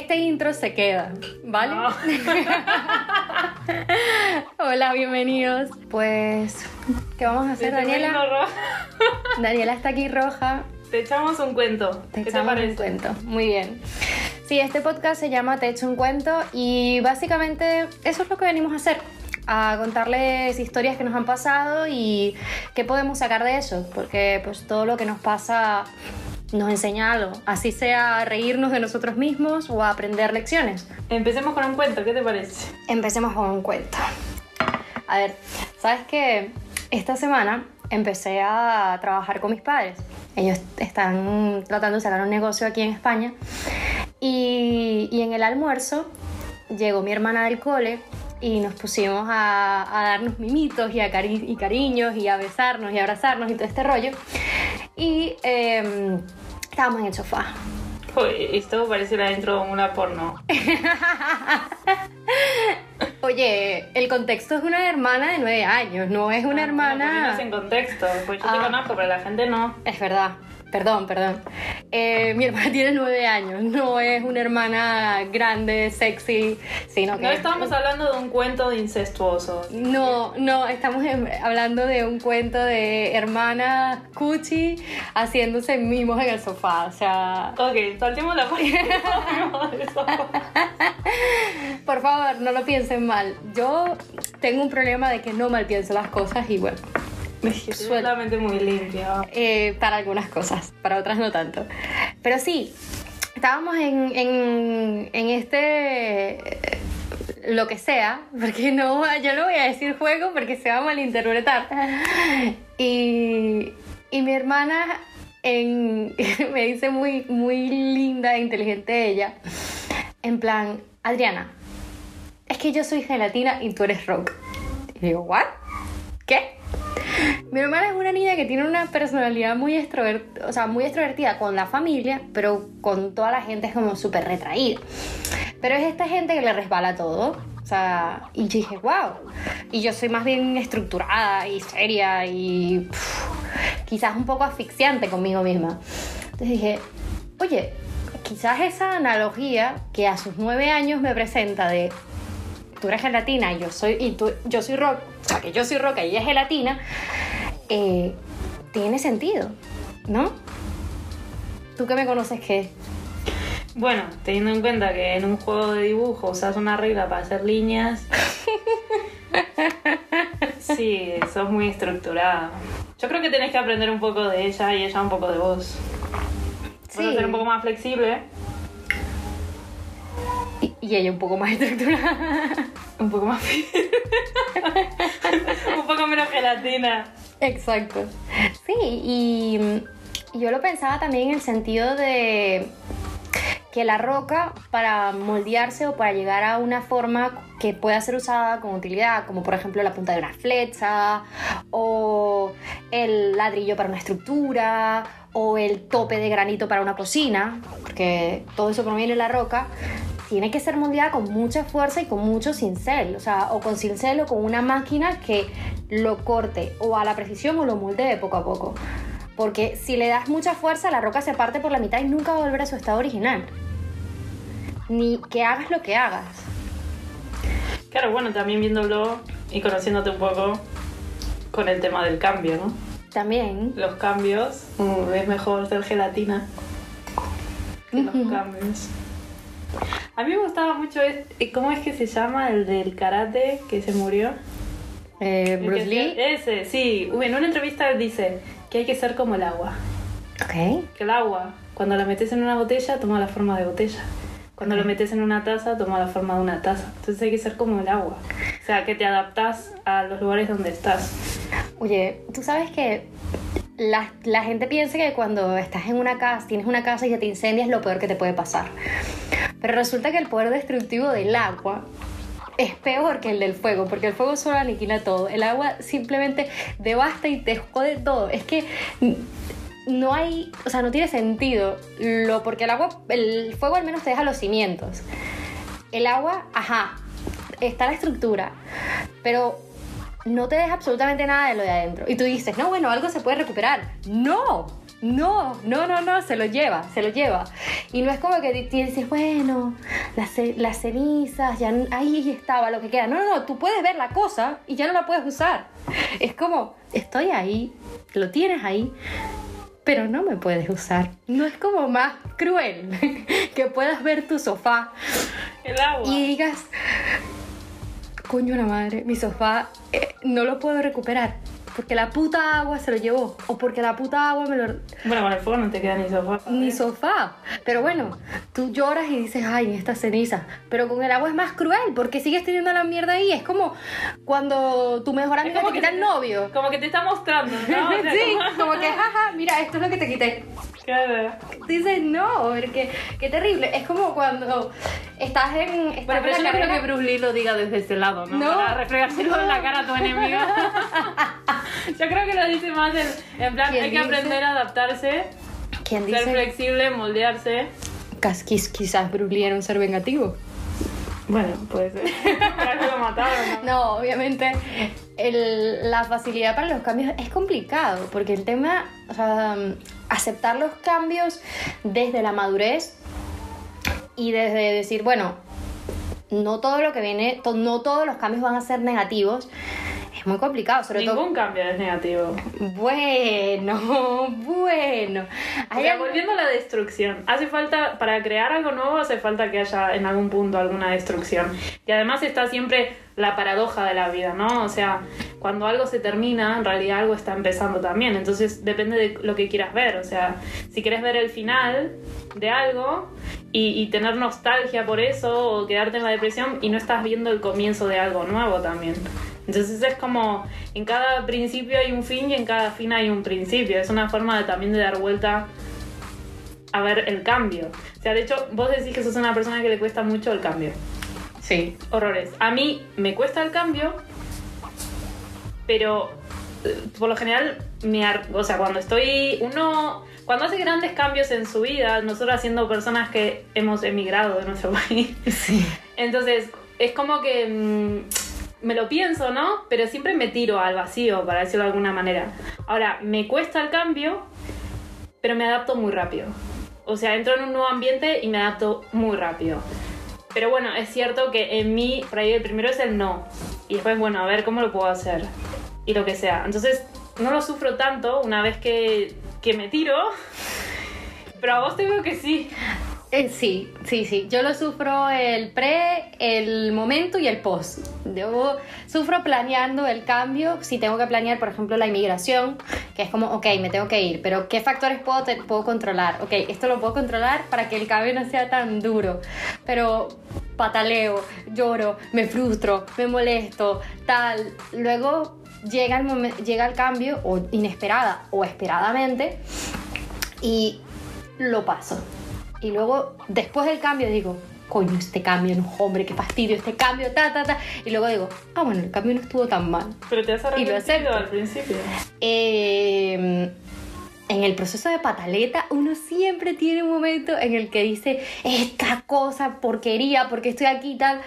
este intro se queda, ¿vale? No. Hola, bienvenidos. Pues, ¿qué vamos a hacer, Te Daniela? Daniela está aquí roja. Te echamos un cuento. Te ¿Qué te echamos parece? un cuento. Muy bien. Sí, este podcast se llama Te echo un cuento y básicamente eso es lo que venimos a hacer. A contarles historias que nos han pasado y qué podemos sacar de eso. Porque pues todo lo que nos pasa nos enseña algo. Así sea a reírnos de nosotros mismos o a aprender lecciones. Empecemos con un cuento, ¿qué te parece? Empecemos con un cuento. A ver, ¿sabes qué? Esta semana empecé a trabajar con mis padres. Ellos están tratando de sacar un negocio aquí en España. Y, y en el almuerzo llegó mi hermana del cole y nos pusimos a, a darnos mimitos y, a cari- y cariños y a besarnos y a abrazarnos y todo este rollo. Y em, estábamos en el sofá. Esto parece la intro de una porno. Oye, el contexto es una hermana de nueve años, no es una Ah, hermana... ponernos en contexto. Pues yo te Ah. conozco, pero la gente no. Es verdad. Perdón, perdón. Eh, mi hermana tiene nueve años, no es una hermana grande, sexy, sino que... No estamos hablando de un cuento de incestuoso. No, no, estamos hablando de un cuento de hermana Cuchi haciéndose mimos en el sofá, o sea... Ok, saltemos la página. Eso. Por favor, no lo piensen mal. Yo tengo un problema de que no mal pienso las cosas y bueno, Es la mente muy limpia. Eh, para algunas cosas, para otras no tanto. Pero sí, estábamos en, en, en este eh, lo que sea, porque no, yo no voy a decir juego porque se va a malinterpretar. Y, y mi hermana en- me dice muy, muy linda e inteligente ella, en plan, Adriana, es que yo soy gelatina y tú eres rock. Y digo, ¿what? ¿Qué? Mi hermana es una niña que tiene una personalidad muy, extrovert o sea, muy extrovertida con la familia, pero con toda la gente es como súper retraída. Pero es esta gente que le resbala todo. O sea, y dije, wow. Y yo soy más bien estructurada y seria y quizás un poco asfixiante conmigo misma. Entonces dije, oye, quizás esa analogía que a sus nueve años me presenta de tú eres gelatina y yo soy, y tú, yo soy rock, o sea, que yo soy roca y ella es gelatina, eh, tiene sentido, ¿no? ¿Tú que me conoces qué? Bueno, teniendo en cuenta que en un juego de dibujo usas una regla para hacer líneas. Sí, sos muy estructurada. Yo creo que tenés que aprender un poco de ella y ella un poco de vos. Vas a ser un poco más flexible, Y, ella un poco más estructurada. un poco más un poco menos gelatina. Exacto. Sí, y yo lo pensaba también en el sentido de que la roca para moldearse o para llegar a una forma que pueda ser usada con utilidad, como por ejemplo la punta de una flecha o el ladrillo para una estructura o el tope de granito para una cocina, porque todo eso proviene de la roca, tiene que ser moldeada con mucha fuerza y con mucho cincel, o sea, o con cincel o con una máquina que lo corte o a la precisión o lo moldee poco a poco. Porque si le das mucha fuerza, la roca se parte por la mitad y nunca va a volver a su estado original. Ni que hagas lo que hagas. Claro, bueno, también viéndolo y conociéndote un poco con el tema del cambio, ¿no? También. Los cambios, uh, es mejor ser gelatina que los cambios. A mí me gustaba mucho, es- ¿cómo es que se llama el del karate que se murió? Eh, Bruce Lee. Ese, sí. En una entrevista dice que hay que ser como el agua. Ok. Que el agua, cuando la metes en una botella, toma la forma de botella. Cuando lo metes en una taza, toma la forma de una taza. Entonces hay que ser como el agua. O sea, que te adaptas a los lugares donde estás. Oye, tú sabes que la, gente piensa que cuando estás en una casa, tienes una casa y se te incendia es lo peor que te puede pasar. Pero resulta que el poder destructivo del agua es peor que el del fuego, porque el fuego solo aniquila todo. El agua simplemente devasta y te jode todo. Es que no hay, o sea, no tiene sentido. Lo, porque el agua, el fuego al menos te deja los cimientos. El agua, ajá, está la estructura, pero no te deja absolutamente nada de lo de adentro. Y tú dices, no, bueno, algo se puede recuperar. No, No, no, no, no, se lo lleva, se lo lleva. Y no es como que dices, bueno, las, las cenizas, ya ahí estaba lo que queda. No, no, no, tú puedes ver la cosa y ya no la puedes usar. Es como, estoy ahí, lo tienes ahí, pero no me puedes usar. No es como más cruel que puedas ver tu sofá El agua. y digas, coño la madre, mi sofá eh, no lo puedo recuperar. Porque la puta agua se lo llevó. O porque la puta agua me lo... Bueno, con el fuego no te queda ni sofá. Ni sofá. Pero bueno, tú lloras y dices, ay, en esta ceniza. Pero con el agua es más cruel porque sigues teniendo la mierda ahí. Es como cuando tu mejor amiga te como que quita el novio. Como que te está mostrando, ¿no? O sea, sí, como que, jaja, mira, esto es lo que te quité. Claro. Dices, no, porque qué terrible. Es como cuando estás en, estás Bueno, en pero la yo no creo que Bruce Lee lo diga desde ese lado, ¿no? No. Para refregárselo en la cara a tu enemigo. yo creo que lo dice más en, en plan, ¿Quién hay que aprender a adaptarse, ¿Quién ser flexible, moldearse. Quizás Bruce Lee era un ser vengativo. Bueno, puede ser. Lo mataron, ¿no? No, obviamente la facilidad para los cambios es complicado, porque el tema, aceptar los cambios desde la madurez y desde decir, bueno, no todo lo que viene, no todos los cambios van a ser negativos, es muy complicado, sobre todo... Ningún cambio es negativo. Bueno, bueno. O sea, volviendo a la destrucción, hace falta, para crear algo nuevo, hace falta que haya en algún punto alguna destrucción. Y además está siempre la paradoja de la vida, ¿no? O sea, cuando algo se termina, en realidad algo está empezando también. Entonces depende de lo que quieras ver. O sea, si quieres ver el final de algo y, y tener nostalgia por eso o quedarte en la depresión y no estás viendo el comienzo de algo nuevo también. Entonces es como en cada principio hay un fin y en cada fin hay un principio. Es una forma de, también de dar vuelta a ver el cambio. O sea, de hecho, vos decís que sos una persona que le cuesta mucho el cambio. Sí. Horrores. A mí me cuesta el cambio, pero eh, por lo general, me o sea, cuando estoy, uno, cuando hace grandes cambios en su vida, nosotros siendo personas que hemos emigrado de nuestro país, Sí. entonces es como que mm, me lo pienso, ¿no? Pero siempre me tiro al vacío, para decirlo de alguna manera. Ahora, me cuesta el cambio, pero me adapto muy rápido. O sea, entro en un nuevo ambiente y me adapto muy rápido. Pero bueno, es cierto que en mí, por ahí el primero es el no. Y después, bueno, a ver cómo lo puedo hacer. Y lo que sea. Entonces, no lo sufro tanto una vez que, que me tiro. Pero a vos te veo que sí. Eh, sí, sí, sí. Yo lo sufro el pre, el momento y el post. Yo sufro planeando el cambio. Si tengo que planear, por ejemplo, la inmigración, que es como, ok, me tengo que ir, pero ¿qué factores puedo, puedo controlar? Ok, esto lo puedo controlar para que el cambio no sea tan duro. Pero pataleo, lloro, me frustro, me molesto, tal. Luego llega el, momen- llega el cambio, o inesperada o esperadamente, y lo paso. Y luego, después del cambio, digo, coño, este cambio, no, hombre, qué fastidio, este cambio, ta, ta, ta. Y luego digo, ah, bueno, el cambio no estuvo tan mal. Pero te has Y lo acepto. arrepentido al principio. Eh, en el proceso de pataleta, uno siempre tiene un momento en el que dice, esta cosa, porquería, porque estoy aquí y tal.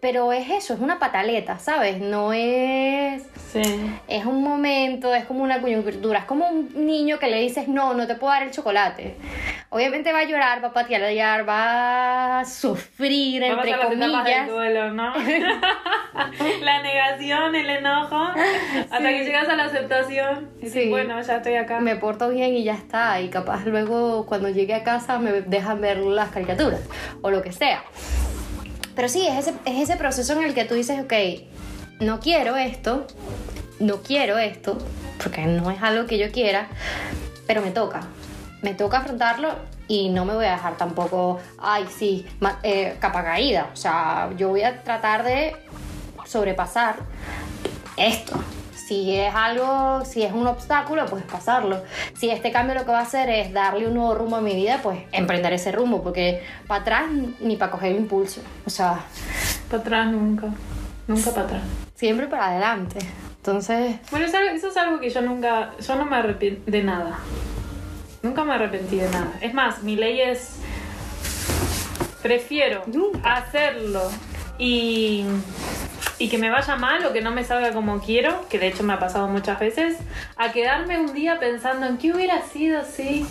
Pero es eso, es una pataleta, ¿sabes? No es... Sí. Es un momento, es como una coyuntura, es como un niño que le dices no, no te puedo dar el chocolate. Obviamente va a llorar, va a patalear, va a sufrir, Vamos entre a comillas. duelo, ¿no? la negación, el enojo, hasta que llegas a la aceptación. Y Sí. dices, bueno, ya estoy acá. Me porto bien y ya está. Y capaz luego cuando llegue a casa me dejan ver las caricaturas o lo que sea. Pero sí, es ese, es ese proceso en el que tú dices, ok, no quiero esto, no quiero esto, porque no es algo que yo quiera, pero me toca. Me toca afrontarlo y no me voy a dejar tampoco, ay, sí, eh, capa caída. O sea, yo voy a tratar de sobrepasar esto. Si es algo, si es un obstáculo, pues pasarlo. Si este cambio lo que va a hacer es darle un nuevo rumbo a mi vida, pues emprender ese rumbo, porque para atrás ni para coger impulso. O sea, Para atrás nunca. Nunca para atrás. siempre para adelante. Entonces, Bueno, eso es algo que yo nunca. Yo no me arrepiento de nada. Nunca me arrepentí de nada. Es más, mi ley es. Prefiero Nunca. hacerlo y que me vaya mal o que no me salga como quiero, que de hecho me ha pasado muchas veces, a quedarme un día pensando en qué hubiera sido si.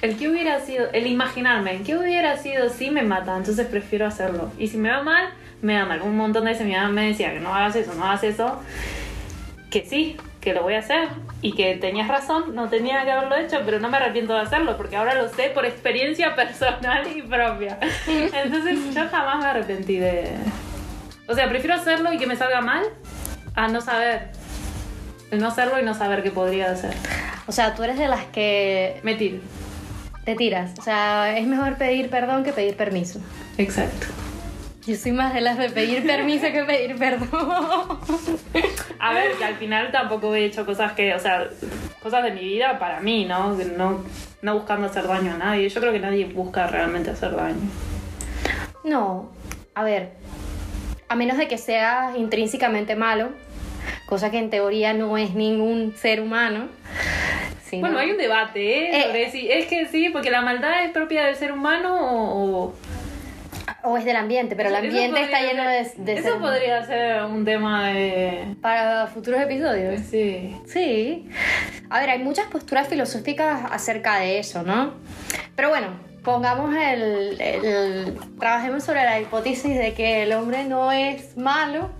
El que hubiera sido, el imaginarme, en qué hubiera sido si me mata, entonces prefiero hacerlo. Y si me va mal, me va mal. Un montón de veces mi mamá me decía que no hagas eso, no hagas eso. Que sí, que lo voy a hacer y que tenías razón, no tenía que haberlo hecho, pero no me arrepiento de hacerlo porque ahora lo sé por experiencia personal y propia. Entonces yo jamás me arrepentí de... O sea, prefiero hacerlo y que me salga mal a no saber. El no hacerlo y no saber qué podría hacer. O sea, tú eres de las que Me tiro. te tiras. O sea, es mejor pedir perdón que pedir permiso. Exacto. Yo soy más de las de pedir permiso que pedir perdón. A ver, que al final tampoco he hecho cosas que, o sea, cosas de mi vida para mí, ¿no? No, no buscando hacer daño a nadie. Yo creo que nadie busca realmente hacer daño. No, a ver, a menos de que seas intrínsecamente malo, cosa que en teoría no es ningún ser humano. sino- Bueno, hay un debate, ¿eh? Eh. Sobre si es que sí, porque la maldad es propia del ser humano o... o- es del ambiente, pero el ambiente está lleno de... de Eso ser- podría ser un tema de... Para futuros episodios. Sí. Sí. A ver, hay muchas posturas filosóficas acerca de eso, ¿no? Pero bueno, pongamos el, el- Trabajemos sobre la hipótesis de que el hombre no es malo.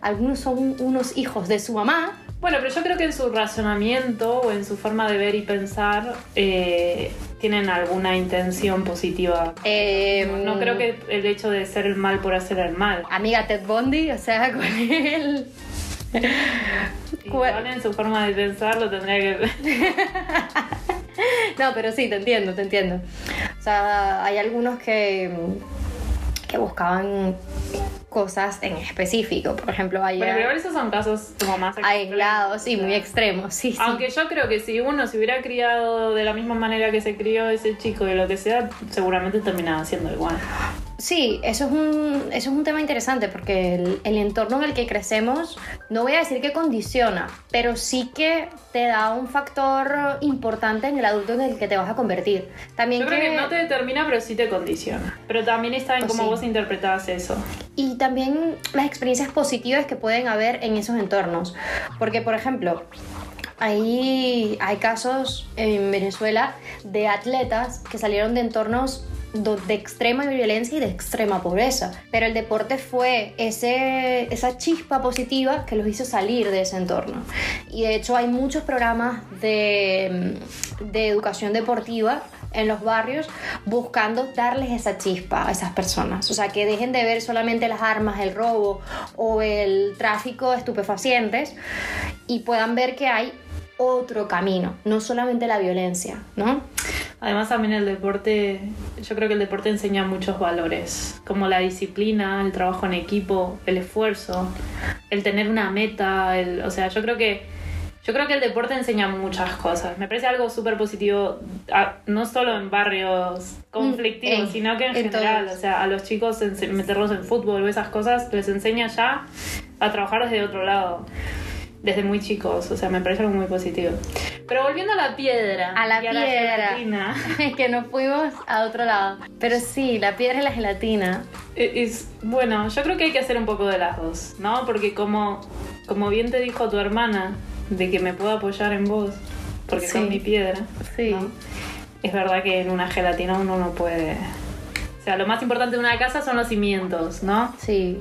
Algunos son unos hijos de su mamá. Bueno, pero yo creo que en su razonamiento o en su forma de ver y pensar eh, tienen alguna intención positiva. Eh, No, no creo que el hecho de ser el mal por hacer el mal. Amiga Ted Bundy, o sea, con él... Igual en su forma de pensar lo tendría que... No, pero sí, te entiendo, te entiendo. O sea, hay algunos que, que buscaban cosas en específico. Por ejemplo, Bueno, pero igual esos son casos como más aislados y muy extremos, sí, sí. Aunque yo creo que si uno se hubiera criado de la misma manera que se crió ese chico y lo que sea, seguramente terminaba siendo igual. Sí, eso es un, eso es un tema interesante porque el, el entorno en el que crecemos, no voy a decir que condiciona, pero sí que te da un factor importante en el adulto en el que te vas a convertir. También Yo creo que no te determina, pero sí te condiciona. Pero también está en Pues cómo sí. vos interpretás eso. Y también las experiencias positivas que pueden haber en esos entornos. Porque, por ejemplo, hay, hay casos en Venezuela de atletas que salieron de entornos de extrema violencia y de extrema pobreza. Pero el deporte fue ese, esa chispa positiva que los hizo salir de ese entorno. Y de hecho hay muchos programas de, de educación deportiva en los barrios buscando darles esa chispa a esas personas. O sea, que dejen de ver solamente las armas, el robo o el tráfico de estupefacientes y puedan ver que hay otro camino, no solamente la violencia, ¿no? Además también el deporte, yo creo que el deporte enseña muchos valores, como la disciplina, el trabajo en equipo, el esfuerzo, el tener una meta, el, o sea, yo creo que yo creo que el deporte enseña muchas cosas. Me parece algo súper positivo, a- no solo en barrios conflictivos, Mm, sino que en, en general, todos. o sea, a los chicos meterlos en fútbol o esas cosas les enseña ya a trabajar desde otro lado. Desde muy chicos, o sea, me parece algo muy positivo. Pero volviendo a la piedra. A la y piedra. gelatina. que nos fuimos a otro lado. Pero sí, la piedra y la gelatina. E- Es, bueno, yo creo que hay que hacer un poco de las dos, ¿no? Porque como, como bien te dijo tu hermana, de que me puedo apoyar en vos, porque Sí. son mi piedra, Sí. ¿no? es verdad que en una gelatina uno no puede... O sea, lo más importante de una casa son los cimientos, ¿no? Sí.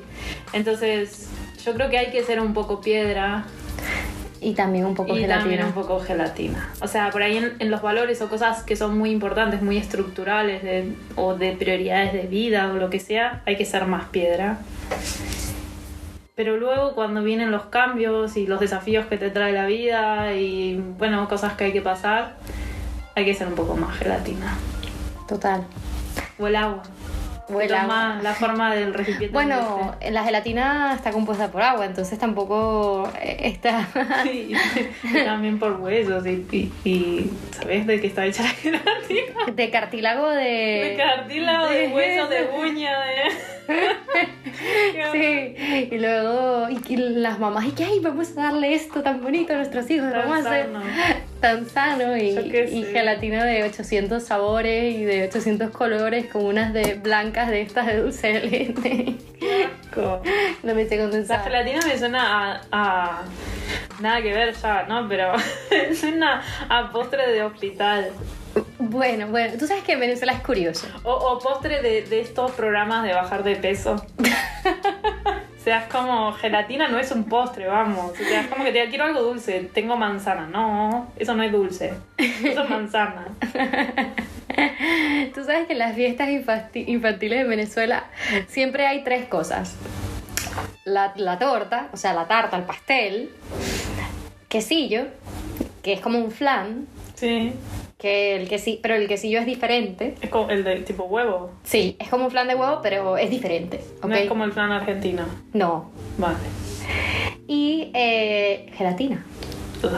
Entonces, yo creo que hay que ser un poco piedra Y también un poco y gelatina. también un poco gelatina. O sea, por ahí en, en los valores o cosas que son muy importantes, muy estructurales de- o de prioridades de vida o lo que sea, hay que ser más piedra. Pero luego cuando vienen los cambios y los desafíos que te trae la vida y bueno, cosas que hay que pasar, hay que ser un poco más gelatina. Total. O el agua. Toma la forma del recipiente. Bueno, la gelatina está compuesta por agua, entonces tampoco eh, está... Sí, también por huesos y, y, y ¿sabes de qué está hecha la gelatina? de cartílago de... De cartílago, de hueso, de uña, de... Sí, y luego y, y las mamás, y que ay, vamos a darle esto tan bonito a nuestros hijos, Tan vamos a hacer sano. tan sano y, y gelatina de 800 sabores y de 800 colores con unas de blancas de estas de dulce de leche. No leche La condensada. gelatina me suena a, a- Nada que ver ya, ¿no? Pero suena a postre de hospital. Bueno, bueno, tú sabes que en Venezuela es curioso. O, o postre de, de estos programas de bajar de peso. O sea, es como gelatina no es un postre, vamos. O sea, es como que te quiero algo dulce, tengo manzana. No, eso no es dulce. Eso es manzana. Tú sabes que en las fiestas infanti- infantiles de Venezuela siempre hay tres cosas. La, la torta, o sea, la tarta, el pastel, quesillo, que es como un flan, Sí. Que el quesillo, pero el quesillo es diferente. Es como el de tipo huevo. Sí, es como un flan de huevo, pero es diferente. ¿ok? No es como el flan argentino. No. Vale. Y eh, gelatina. Ugh.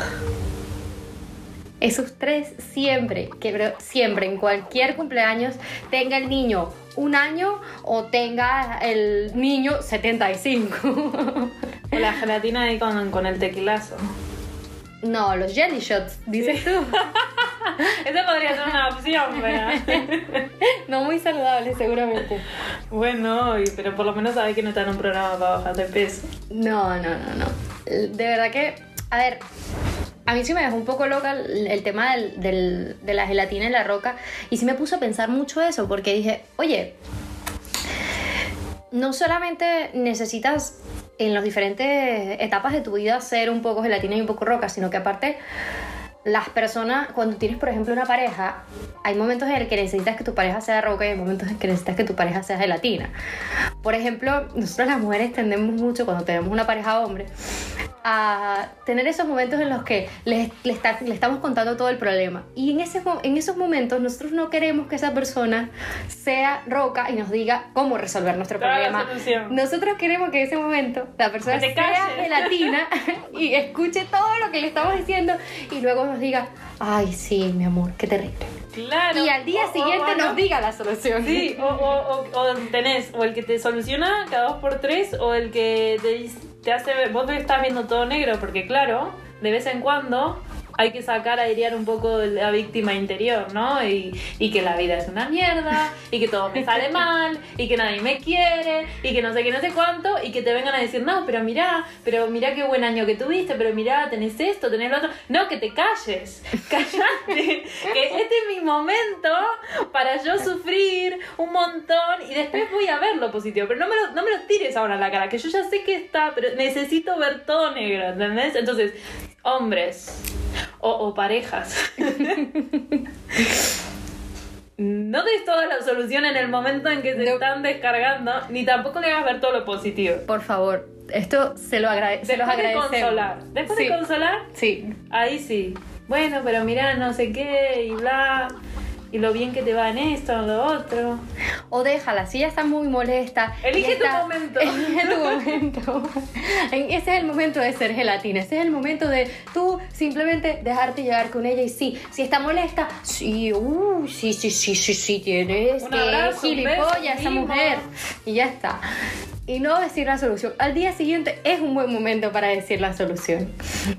Esos tres siempre, que pero siempre, en cualquier cumpleaños, tenga el niño un año o tenga el niño 75. O la gelatina ahí con, con el tequilazo. No, los jelly shots, dices tú. Esa podría ser una opción, pero... no muy saludable, seguramente. Bueno, pero por lo menos sabes que no está en un programa para bajar de peso. No, no, no, no. De verdad que, a ver, a mí sí me dejó un poco loca el, el tema del- del- de la gelatina y la roca. Y sí me puso a pensar mucho eso, porque dije, oye, no solamente necesitas en las diferentes etapas de tu vida ser un poco gelatina y un poco roca, sino que aparte las personas, cuando tienes por ejemplo una pareja, hay momentos en el que necesitas que tu pareja sea roca y hay momentos en que necesitas que tu pareja sea gelatina. Por ejemplo, nosotros las mujeres tendemos mucho cuando tenemos una pareja hombre a tener esos momentos en los que le, le está- le estamos contando todo el problema. Y en, ese, en esos momentos nosotros no queremos que esa persona sea roca y nos diga cómo resolver nuestro Toda problema. Nosotros queremos que en ese momento la persona sea calles. gelatina y escuche todo lo que le estamos diciendo y luego nos diga, ay, sí, mi amor, qué terrible. Claro. Y al día O- siguiente o nos diga la solución. Sí, o, o, o, o tenés o el que te soluciona cada dos por tres o el que te, te hace vos estás viendo todo negro porque claro, de vez en cuando hay que sacar, airear un poco la víctima interior, ¿no? Y, que la vida es una mierda, y que todo me sale mal, y que nadie me quiere, y que no sé qué, no sé cuánto, y que te vengan a decir, no, pero mirá, pero mirá qué buen año que tuviste, pero mirá, tenés esto, tenés lo otro. No, que te calles, callate, que este es mi momento para yo sufrir un montón y después voy a ver lo positivo, pero no me lo, no me lo tires ahora a la cara, que yo ya sé que está, pero necesito ver todo negro, ¿entendés? Entonces, hombres o, o parejas. No des toda la solución en el momento en que se No. están descargando, ni tampoco le hagas ver todo lo positivo. Por favor, esto se, lo agrade se los Después de consolar. Después Sí. de consolar, Sí, ahí sí. Bueno, pero mirá, no sé qué, y bla. Y lo bien que te va en esto, en lo otro. O déjala, si ella está muy molesta. Elige está- tu momento. Elige tu momento. En- ese es el momento de ser gelatina. Ese es el momento de tú simplemente dejarte llevar con ella. Y sí, si está molesta, sí, uh, sí, sí, sí, sí, sí, tienes Un que abrazo, un gilipollas beso, esa mujer. Y ya está. Y no decir la solución. Al día siguiente es un buen momento para decir la solución.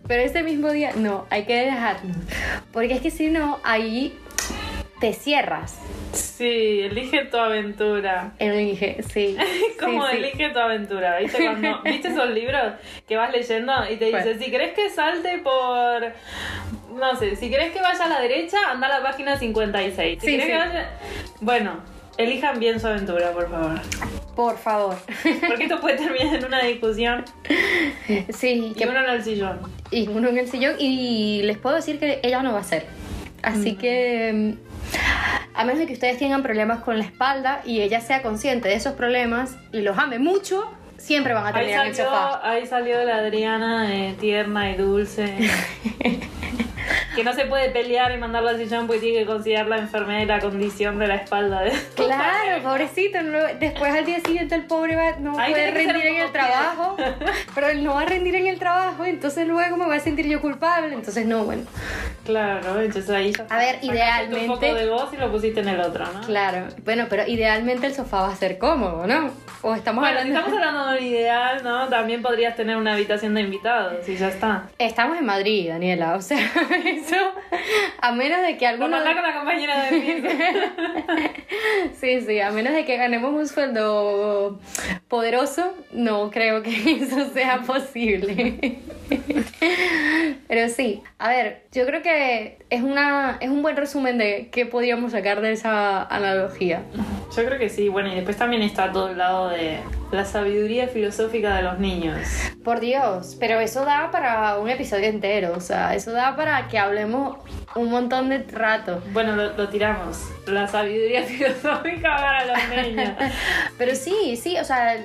Pero ese mismo día, no, hay que dejarnos. Porque es que si no, ahí te cierras. Sí, elige tu aventura. Elige, sí. Como sí, sí. elige tu aventura, ¿viste? Cuando, ¿Viste esos libros que vas leyendo y te dice, si querés que salte por... No sé, si querés que vaya a la derecha, anda a la página 56. Si Sí, sí. que vaya... Bueno, elijan bien su aventura, por favor. Por favor. Porque esto puede terminar en una discusión Sí, y que, uno en el sillón. y uno en el sillón. Y les puedo decir que ella no va a ser. Así que. A menos de que ustedes tengan problemas con la espalda y ella sea consciente de esos problemas y los ame mucho, siempre van a Ahí terminar en el salió, sofá. ahí salió la Adriana eh, tierna y dulce. que no se puede pelear y mandarla al sillón porque tiene que considerar la enfermedad y la condición de la espalda. De... Claro, pobrecito. no- después al día siguiente el pobre va, no Ahí puede rendir en el trabajo. Pero él no va a rendir en el trabajo, entonces luego me voy a sentir yo culpable. Entonces, no, bueno. Claro, entonces ahí ya A ver, idealmente- un poco de voz y lo pusiste en el otro, ¿no? Claro, bueno, pero idealmente el sofá va a ser cómodo, ¿no? O estamos Bueno, si hablando... estamos hablando de un ideal, ¿no? También podrías tener una habitación de invitados y ya está. Estamos en Madrid, Daniela, o sea, eso, a menos de que alguno... mandá con la compañera de piso. Sí, sí, a menos de que ganemos un sueldo poderoso, no creo que eso sea posible. Pero sí, a ver, yo creo que es, una, es un buen resumen de qué podíamos sacar de esa analogía. Yo creo que sí, bueno, y después también está todo el lado de la sabiduría filosófica de los niños. Por Dios, pero eso da para un episodio entero, o sea, eso da para que hablemos un montón de rato. Bueno, lo, lo tiramos. La sabiduría filosófica para los niños. Pero sí, sí, o sea,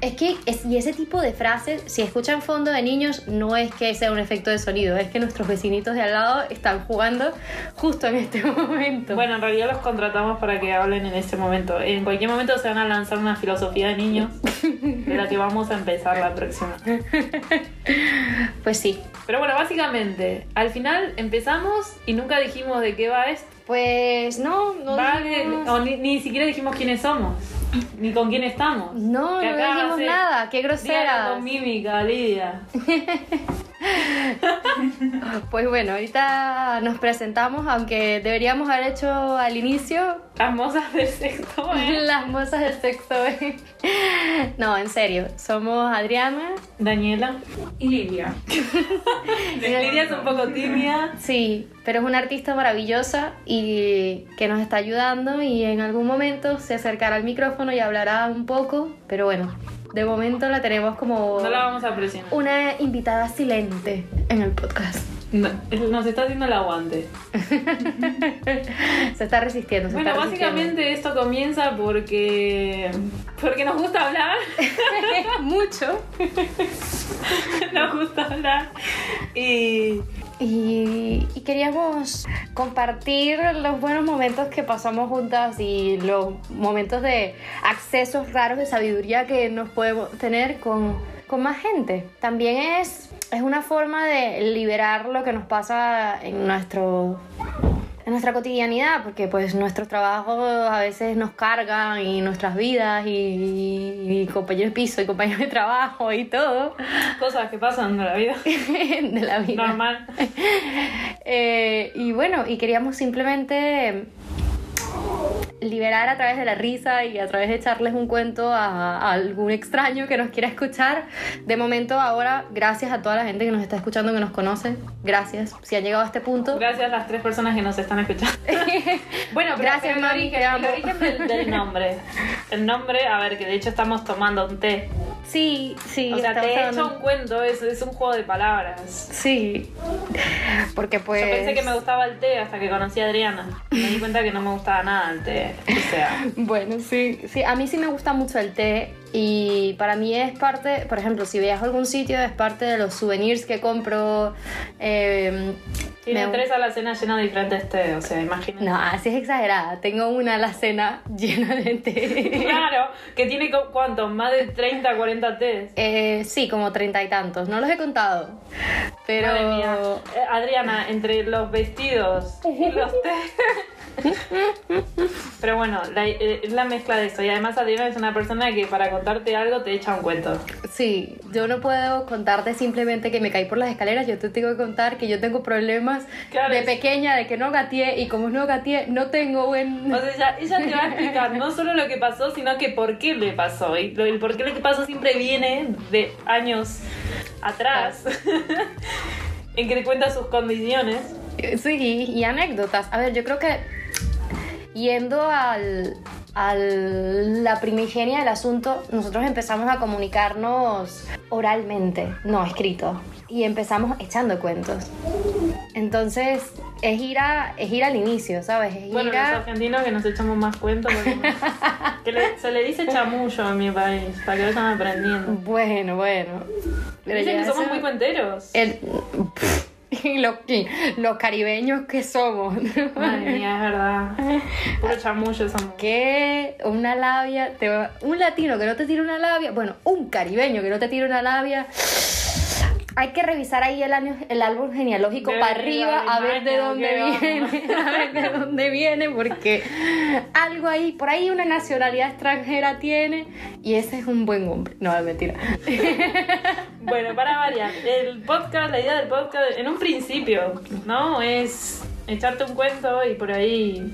es que, es- y ese tipo de frases, si escuchan fondo de niños, no es que sea un efecto de sonido, es que nuestros vecinitos de al lado están jugando justo en este momento. Bueno, en realidad los contratamos para que hablen en este momento. En cualquier momento se van a lanzar una filosofía de niños de la que vamos a empezar la próxima. Pues sí. Pero bueno, básicamente, al final empezamos y nunca dijimos de qué va esto. Pues no, no Vale, dijimos, o ni, ni siquiera dijimos quiénes somos, ni con quién estamos. no, Que no hace- nada, qué grosera. con mímica, Lidia. Pues bueno, ahorita nos presentamos, aunque deberíamos haber hecho al inicio Las mozas del sexto, ¿eh? las mozas del sexto B. No, en serio, somos Adriana. Daniela. Y Lidia. Lidia es un poco tibia. Sí, pero es una artista maravillosa y que nos está ayudando y en algún momento se acercará al micrófono y hablará un poco, pero bueno, de momento la tenemos como No la vamos a presionar. una invitada silente en el podcast. No, nos está haciendo el aguante. Se está resistiendo, se Bueno, está resistiendo. básicamente esto comienza porque. porque nos gusta hablar. mucho. nos gusta hablar. Y. Y, queríamos compartir los buenos momentos que pasamos juntas y los momentos de accesos raros de sabiduría que nos podemos tener con, con más gente. También es, es una forma de liberar lo que nos pasa en nuestro en nuestra cotidianidad, porque pues nuestros trabajos a veces nos cargan y nuestras vidas y, y compañeros de piso y compañeros de trabajo y todo cosas que pasan en la vida. de la vida. Normal. Eh, y bueno, y queríamos simplemente liberar a través de la risa y a través de echarles un cuento a, a algún extraño que nos quiera escuchar. De momento, ahora, gracias a toda la gente que nos está escuchando, que nos conoce. Gracias. Si han llegado a este punto. Gracias a las tres personas que nos están escuchando. Bueno, pero Gracias, el mami, origen, te amo. el origen del, del nombre. El nombre, a ver, que de hecho estamos tomando un té. Sí, sí. O sea, te he hecho un cuento, es, es un juego de palabras. Sí. Porque pues... Yo pensé que me gustaba el té hasta que conocí a Adriana. Me di cuenta que no me gustaba nada el té. O sea, Bueno, sí, sí, a mí sí me gusta mucho el té y para mí es parte, por ejemplo, si viajo a algún sitio es parte de los souvenirs que compro. eh, tiene me- tres alacenas llenas de diferentes té, o sea, imagínate. No, así es exagerada. Tengo una alacena llena de té. Claro, que tiene cuántos, más de 30, 40 tés. Eh, sí, como treinta y tantos. No los he contado. Pero... Madre mía. Eh, Adriana, entre los vestidos y los tés. Pero bueno, la- eh, es la mezcla de eso. Y además Adriana es una persona que para contarte algo te echa un cuento. Sí, yo no puedo contarte simplemente que me caí por las escaleras, yo te tengo que contar que yo tengo problemas Claro, de es- pequeña, de que no gateé y como no gateé, no tengo buen... O sea, ella, ella te va a explicar no solo lo que pasó, sino que por qué le pasó. Y el por qué lo que pasó siempre viene de años atrás. en que te cuenta sus condiciones. Sí, y anécdotas. A ver, yo creo que yendo al, a la primigenia del asunto, nosotros empezamos a comunicarnos oralmente, no escrito. Y empezamos echando cuentos. Entonces, es ir, a, es ir al inicio, ¿sabes? Es Bueno, ir los a... argentinos que nos echamos más cuentos. porque no- que le- se le dice chamullo en mi país, para que vayan aprendiendo. Bueno, bueno. Pero Dicen que somos muy cuenteros. el- los, caribeños que somos. Madre mía, es verdad. Puro chamullo somos. que una labia, te va- un latino que no te tira una labia, bueno, un caribeño que no te tira una labia, hay que revisar ahí el, año, el árbol genealógico para arriba a ver de dónde viene, a ver de dónde viene, porque algo ahí, por ahí una nacionalidad extranjera tiene y ese es un buen hombre. No, es mentira. Bueno, para variar, el podcast, la idea del podcast, en un principio, ¿no? Es echarte un cuento y por ahí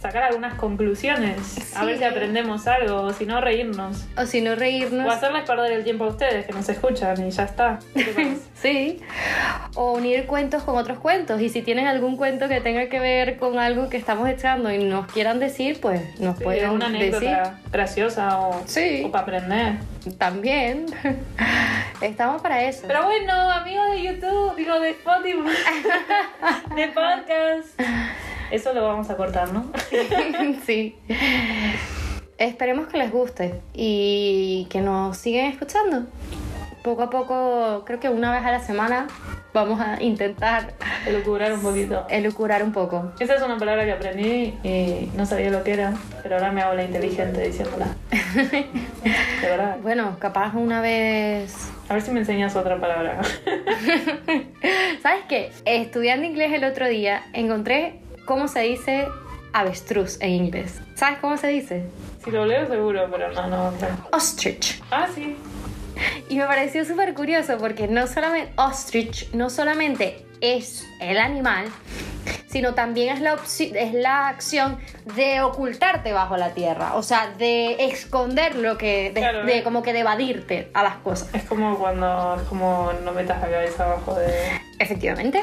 sacar algunas conclusiones, a Sí. ver si aprendemos algo, o si no, reírnos. O si no reírnos. O hacerles perder el tiempo a ustedes, que nos escuchan y ya está. Sí, o unir cuentos con otros cuentos. Y si tienen algún cuento que tenga que ver con algo que estamos echando y nos quieran decir, pues nos Sí, pueden una decir graciosa o, Sí. o para aprender. también. Estamos para eso. Pero bueno, amigos de YouTube, digo de Spotify, de podcast. Eso lo vamos a cortar, ¿no? sí. Esperemos que les guste y que nos sigan escuchando. Poco a poco, creo que una vez a la semana, vamos a intentar Elucubrar un poquito. elucurar un poco. Esa es una palabra que aprendí y no sabía lo que era, pero ahora me hago la inteligente diciéndola. De verdad. Bueno, capaz una vez A ver si me enseñas otra palabra. ¿Sabes qué? Estudiando inglés el otro día encontré cómo se dice avestruz en inglés. ¿Sabes cómo se dice? Si lo leo seguro, pero no, no. no. Ostrich. Ah, sí. Y me pareció súper curioso porque no solamente ostrich no solamente es el animal, sino también es la, es la acción de ocultarte bajo la tierra, o sea, de esconder lo que, de, Claro, de como que de evadirte a las cosas. Es como cuando es como no metas la cabeza abajo de. Efectivamente.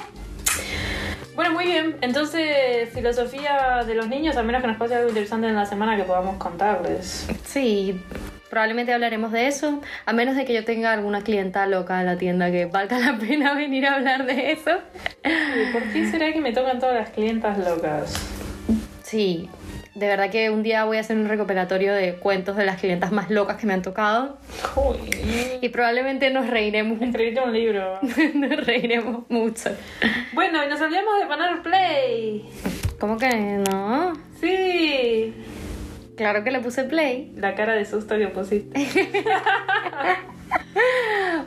Bueno, muy bien. Entonces, filosofía de los niños, a menos que nos pase algo interesante en la semana que podamos contarles. Sí, probablemente hablaremos de eso, a menos de que yo tenga alguna clienta loca en la tienda que valga la pena venir a hablar de eso. ¿Y ¿Por qué será que me tocan todas las clientas locas? Sí, de verdad que un día voy a hacer un recopilatorio de cuentos de las clientas más locas que me han tocado Uy. y probablemente nos reiremos, Escribirte un libro. nos reiremos mucho. Bueno, y nos olvidamos de poner play. ¿Cómo que no? Sí. Claro que le puse play. La cara de susto que pusiste.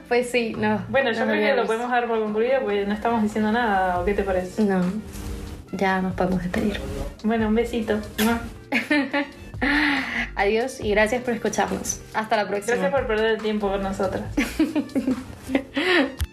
Pues sí, no. Bueno, yo creo que lo podemos dar por concluido porque no estamos diciendo nada. ¿O qué te parece? No, ya nos podemos despedir. Bueno, un besito. Adiós y gracias por escucharnos. Hasta la próxima. Gracias por perder el tiempo con nosotras.